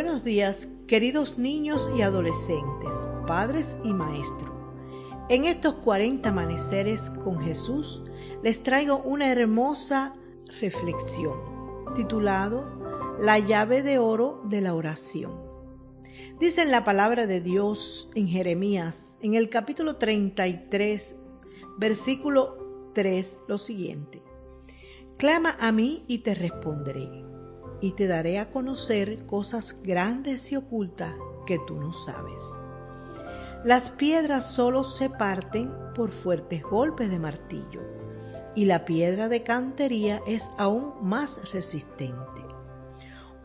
Buenos días, queridos niños y adolescentes, padres y maestros. En estos 40 amaneceres con Jesús les traigo una hermosa reflexión titulado La llave de oro de la oración. Dice en la palabra de Dios en Jeremías, en el capítulo 33, versículo 3, lo siguiente. Clama a mí y te responderé y te daré a conocer cosas grandes y ocultas que tú no sabes. Las piedras solo se parten por fuertes golpes de martillo y la piedra de cantería es aún más resistente.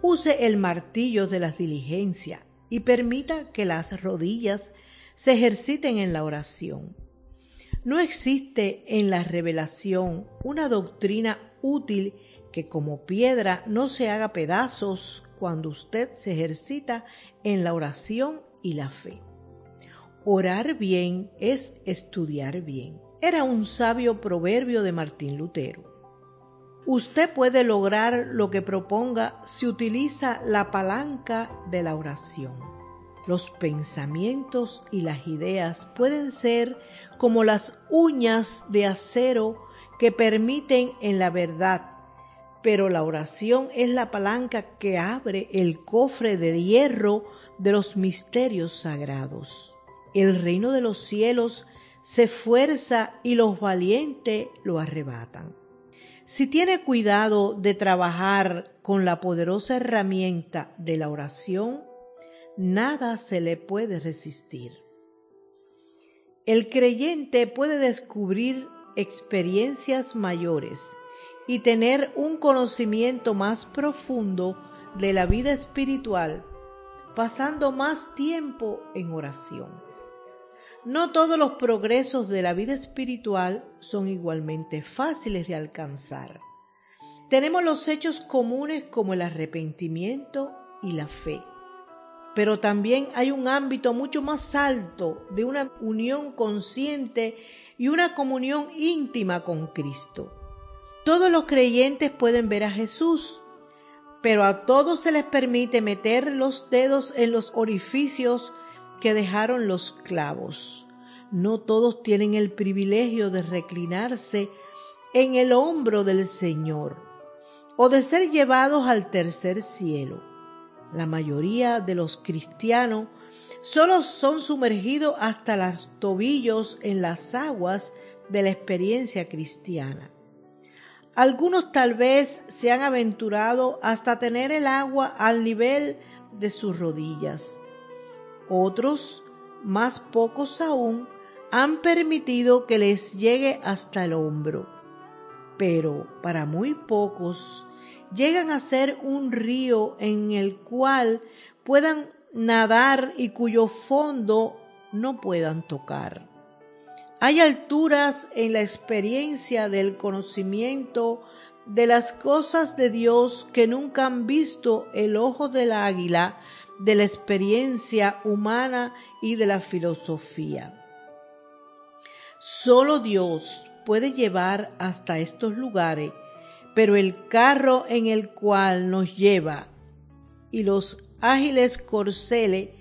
Use el martillo de las diligencias y permita que las rodillas se ejerciten en la oración. No existe en la revelación una doctrina útil que como piedra no se haga pedazos cuando usted se ejercita en la oración y la fe. Orar bien es estudiar bien. Era un sabio proverbio de Martín Lutero. Usted puede lograr lo que proponga si utiliza la palanca de la oración. Los pensamientos y las ideas pueden ser como las uñas de acero que permiten en la verdad pero la oración es la palanca que abre el cofre de hierro de los misterios sagrados. El reino de los cielos se fuerza y los valientes lo arrebatan. Si tiene cuidado de trabajar con la poderosa herramienta de la oración, nada se le puede resistir. El creyente puede descubrir experiencias mayores y tener un conocimiento más profundo de la vida espiritual, pasando más tiempo en oración. No todos los progresos de la vida espiritual son igualmente fáciles de alcanzar. Tenemos los hechos comunes como el arrepentimiento y la fe. Pero también hay un ámbito mucho más alto de una unión consciente y una comunión íntima con Cristo. Todos los creyentes pueden ver a Jesús, pero a todos se les permite meter los dedos en los orificios que dejaron los clavos. No todos tienen el privilegio de reclinarse en el hombro del Señor o de ser llevados al tercer cielo. La mayoría de los cristianos solo son sumergidos hasta los tobillos en las aguas de la experiencia cristiana. Algunos tal vez se han aventurado hasta tener el agua al nivel de sus rodillas. Otros, más pocos aún, han permitido que les llegue hasta el hombro. Pero para muy pocos llegan a ser un río en el cual puedan nadar y cuyo fondo no puedan tocar. Hay alturas en la experiencia del conocimiento de las cosas de Dios que nunca han visto el ojo del águila, de la experiencia humana y de la filosofía. Solo Dios puede llevar hasta estos lugares, pero el carro en el cual nos lleva y los ágiles corceles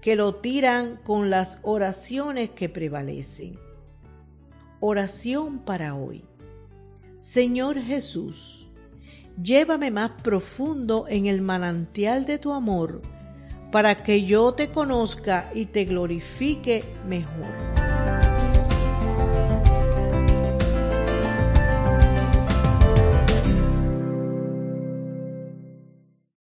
que lo tiran con las oraciones que prevalecen. Oración para hoy. Señor Jesús, llévame más profundo en el manantial de tu amor para que yo te conozca y te glorifique mejor.